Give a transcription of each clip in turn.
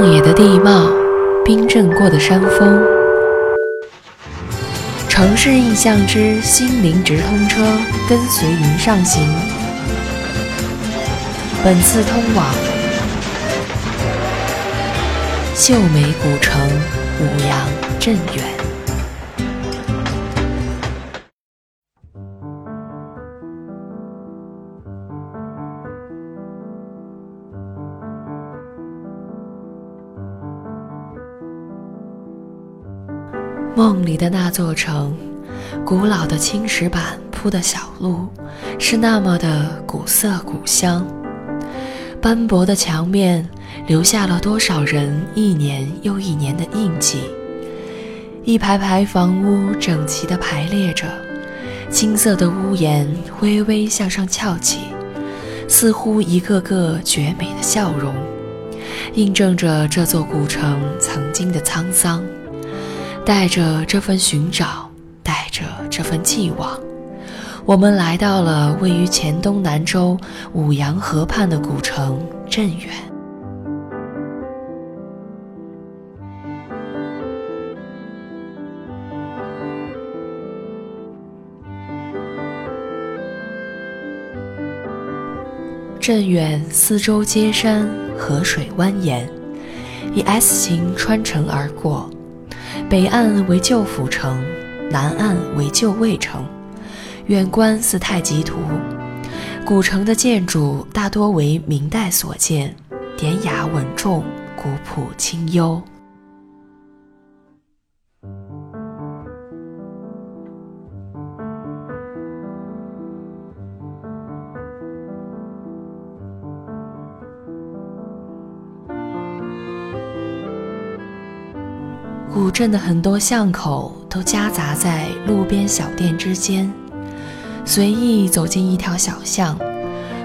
旷野的地貌，冰镇过的山峰，城市印象之心灵直通车，跟随云上行。本次通往秀美古城五羊镇远。梦里的那座城，古老的青石板铺的小路，是那么的古色古香。斑驳的墙面，留下了多少人一年又一年的印记。一排排房屋整齐地排列着，青色的屋檐微微向上翘起，似乎一个个绝美的笑容，印证着这座古城曾经的沧桑。带着这份寻找，带着这份寄望，我们来到了位于黔东南州五羊河畔的古城镇远。镇远四周皆山，河水蜿蜒，以 S 形穿城而过。北岸为旧府城，南岸为旧卫城，远观似太极图。古城的建筑大多为明代所建，典雅稳重，古朴清幽。镇的很多巷口都夹杂在路边小店之间，随意走进一条小巷，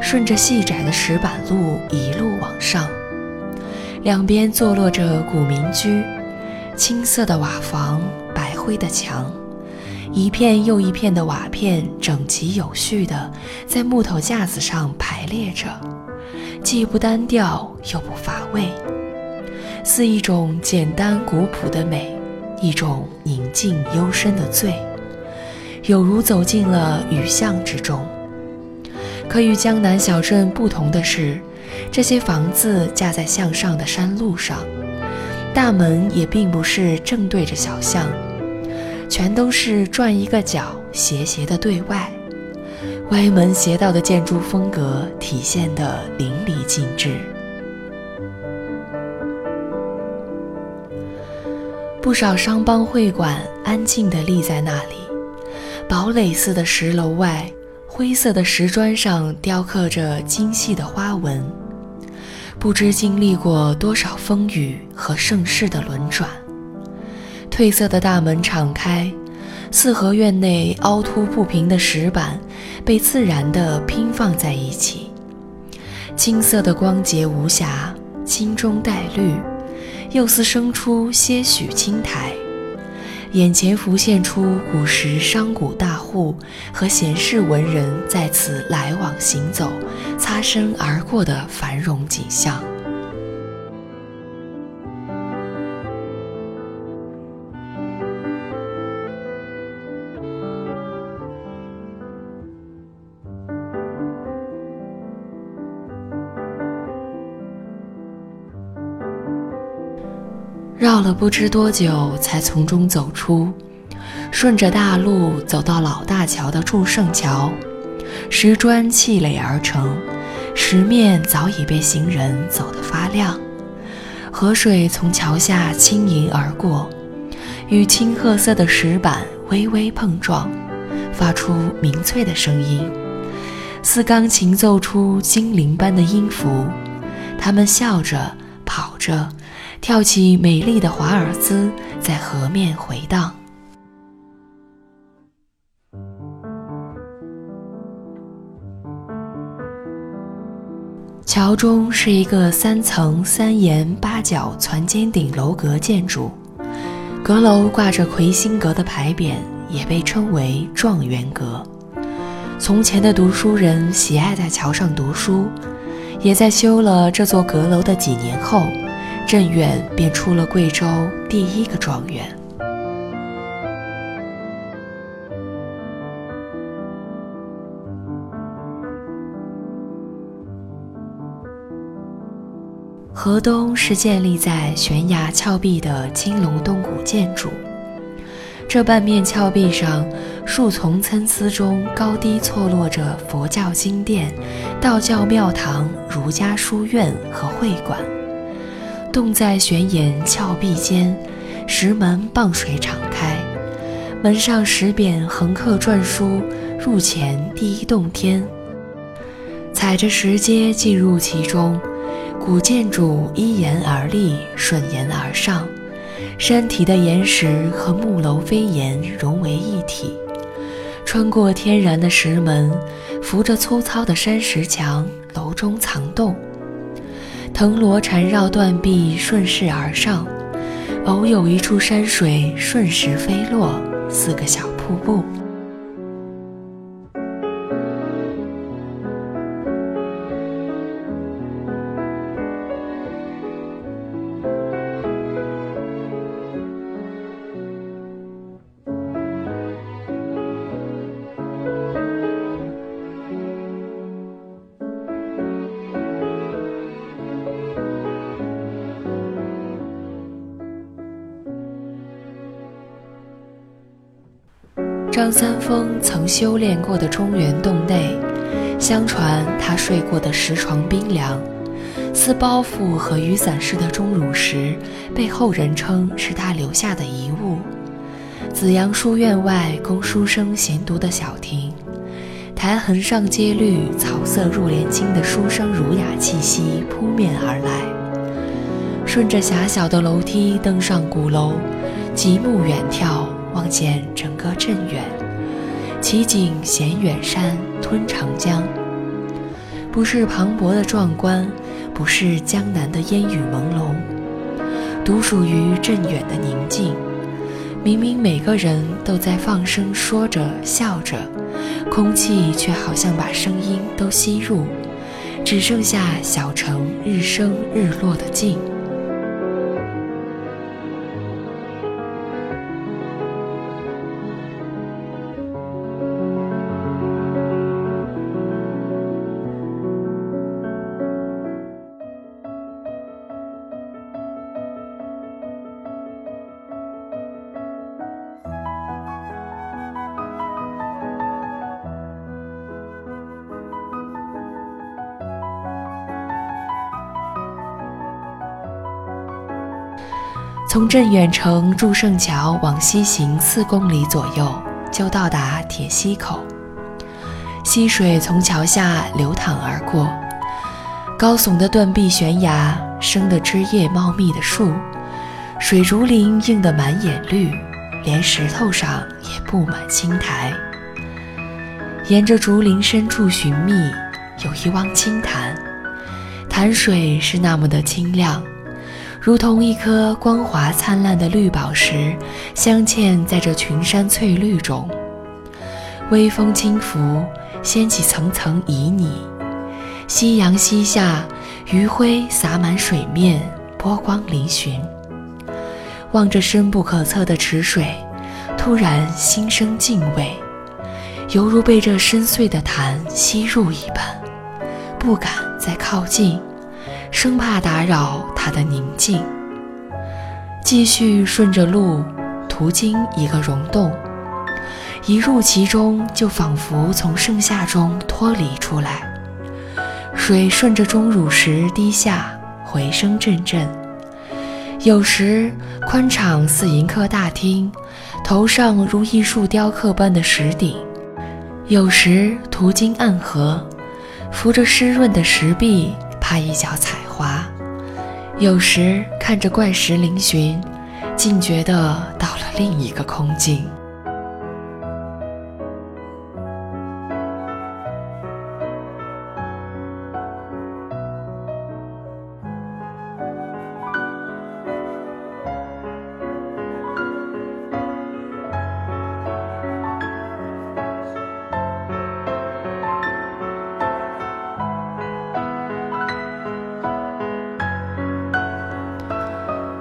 顺着细窄的石板路一路往上，两边坐落着古民居，青色的瓦房，白灰的墙，一片又一片的瓦片整齐有序地在木头架子上排列着，既不单调又不乏味。似一种简单古朴的美，一种宁静幽深的醉，有如走进了雨巷之中。可与江南小镇不同的是，这些房子架在向上的山路上，大门也并不是正对着小巷，全都是转一个角，斜斜的对外，歪门邪道的建筑风格体现得淋漓尽致。不少商帮会馆安静地立在那里，堡垒似的石楼外，灰色的石砖上雕刻着精细的花纹，不知经历过多少风雨和盛世的轮转。褪色的大门敞开，四合院内凹凸不平的石板被自然地拼放在一起，青色的光洁无瑕，青中带绿。又似生出些许青苔，眼前浮现出古时商贾大户和闲适文人在此来往行走、擦身而过的繁荣景象。了不知多久，才从中走出，顺着大路走到老大桥的祝圣桥，石砖砌垒而成，石面早已被行人走得发亮。河水从桥下轻盈而过，与青褐色的石板微微碰撞，发出明脆的声音，似钢琴奏出精灵般的音符。他们笑着，跑着。跳起美丽的华尔兹，在河面回荡。桥中是一个三层三檐八角攒尖顶楼阁建筑，阁楼挂着魁星阁的牌匾，也被称为状元阁。从前的读书人喜爱在桥上读书，也在修了这座阁楼的几年后。镇远便出了贵州第一个状元。河东是建立在悬崖峭壁的青龙洞古建筑，这半面峭壁上，树丛参差中高低错落着佛教经殿、道教庙堂、儒家书院和会馆。洞在悬岩峭壁间，石门傍水敞开，门上石匾横刻篆书“入前第一洞天”。踩着石阶进入其中。古建筑依岩而立，顺岩而上，山体的岩石和木楼飞檐融为一体，穿过天然的石门，扶着粗糙的山石墙，楼中藏洞。藤萝缠绕断壁，顺势而上，偶有一处山水顺时飞落，似个小瀑布。张三丰曾修炼过的中原洞内，相传他睡过的石床冰凉，似包袱和雨伞似的钟乳石，被后人称是他留下的遗物。紫阳书院外供书生闲读的小亭，苔痕上阶绿，草色入帘青的书生儒雅气息扑面而来。顺着狭小的楼梯登上鼓楼，极目远眺。望见整个镇远，奇景衔远山，吞长江。不是磅礴的壮观，不是江南的烟雨朦胧，独属于镇远的宁静。明明每个人都在放声说着笑着，空气却好像把声音都吸入，只剩下小城日升日落的静。从镇远城祝圣桥往西行四公里左右，就到达铁溪口。溪水从桥下流淌而过，高耸的断壁悬崖，生的枝叶茂密的树，水竹林映得满眼绿，连石头上也布满青苔。沿着竹林深处寻觅，有一汪清潭，潭水是那么的清亮。如同一颗光滑灿烂的绿宝石，镶嵌在这群山翠绿中。微风轻拂，掀起层层旖旎。夕阳西下，余晖洒满水面，波光粼粼。望着深不可测的池水，突然心生敬畏，犹如被这深邃的潭吸入一般，不敢再靠近。生怕打扰他的宁静，继续顺着路，途经一个溶洞，一入其中，就仿佛从盛夏中脱离出来。水顺着钟乳石滴下，回声阵阵。有时宽敞似迎客大厅，头上如艺术雕刻般的石顶；有时途经暗河，扶着湿润的石壁。他一脚踩滑，有时看着怪石嶙峋，竟觉得到了另一个空境。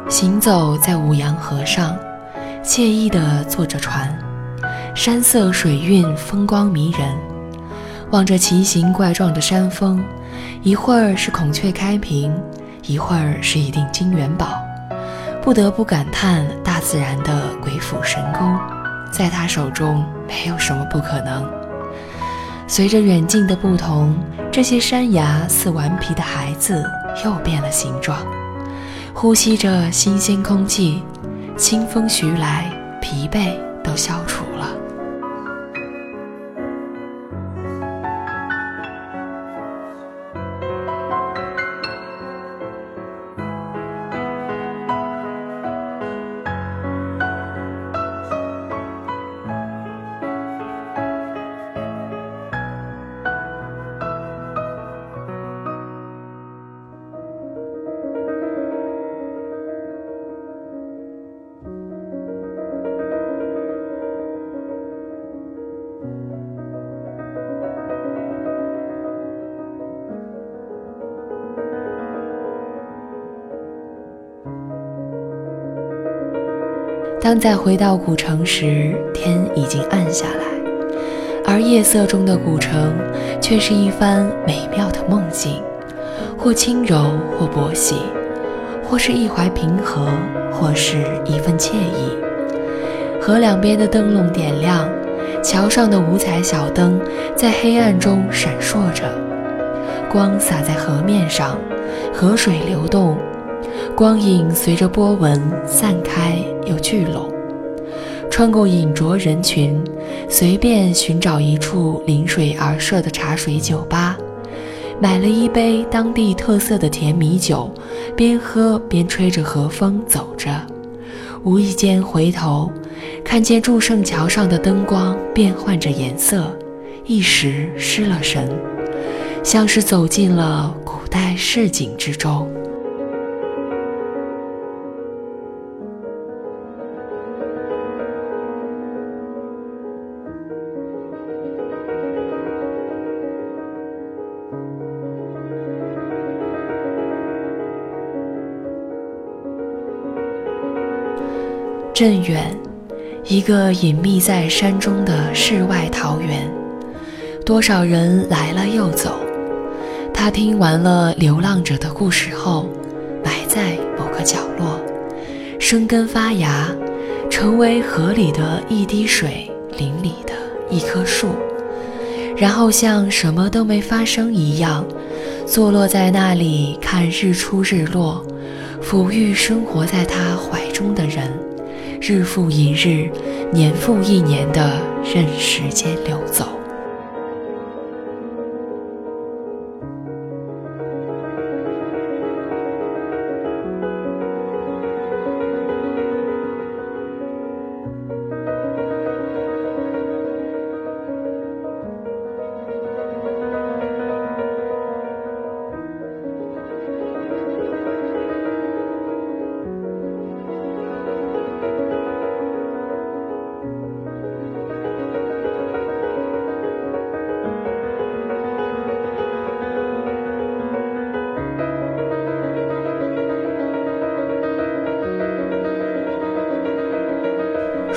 行走在五羊河上，惬意地坐着船，山色水韵，风光迷人。望着奇形怪状的山峰，一会儿是孔雀开屏，一会儿是一锭金元宝，不得不感叹大自然的鬼斧神工，在他手中没有什么不可能。随着远近的不同，这些山崖似顽皮的孩子，又变了形状。呼吸着新鲜空气，清风徐来，疲惫都消除了。当再回到古城时，天已经暗下来，而夜色中的古城却是一番美妙的梦境，或轻柔，或薄喜，或是一怀平和，或是一份惬意。河两边的灯笼点亮，桥上的五彩小灯在黑暗中闪烁着，光洒在河面上，河水流动。光影随着波纹散开又聚拢，穿过隐着人群，随便寻找一处临水而设的茶水酒吧，买了一杯当地特色的甜米酒，边喝边吹着和风走着，无意间回头，看见祝圣桥上的灯光变换着颜色，一时失了神，像是走进了古代市井之中。镇远，一个隐秘在山中的世外桃源，多少人来了又走。他听完了流浪者的故事后，埋在某个角落，生根发芽，成为河里的一滴水，林里的一棵树，然后像什么都没发生一样，坐落在那里看日出日落，抚育生活在他怀中的人。日复一日，年复一年的任时间流走。